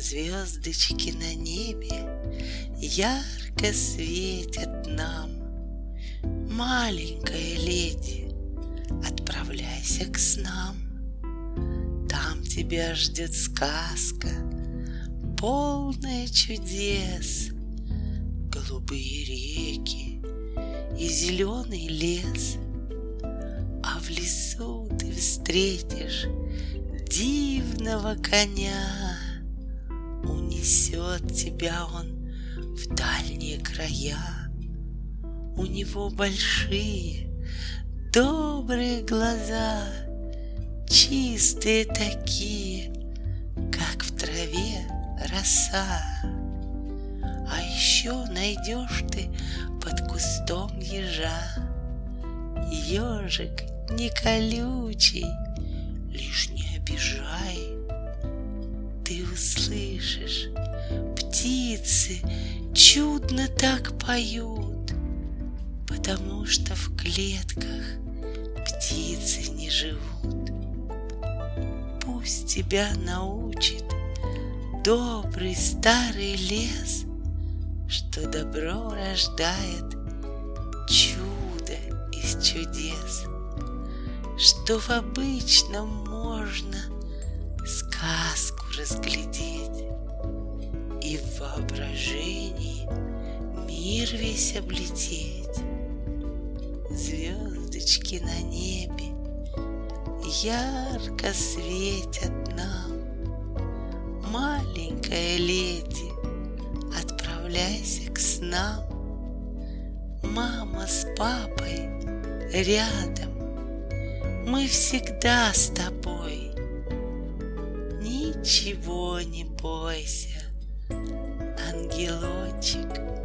Звездочки на небе ярко светят нам. Маленькая леди, отправляйся к снам. Там тебя ждет сказка, полная чудес, Голубые реки и зеленый лес. А в лесу ты встретишь дивного коня. Унесет тебя он в дальние края. У него большие, добрые глаза, Чистые такие, как в траве роса. А еще найдешь ты под кустом ежа Ежик не колючий, лишь не обижай. Ты услышишь, птицы чудно так поют, Потому что в клетках птицы не живут. Пусть тебя научит добрый старый лес, Что добро рождает чудо из чудес что в обычном можно сказку разглядеть и в воображении мир весь облететь. Звездочки на небе ярко светят нам. Маленькая леди, отправляйся к снам. Мама с папой рядом мы всегда с тобой. Ничего не бойся, ангелочек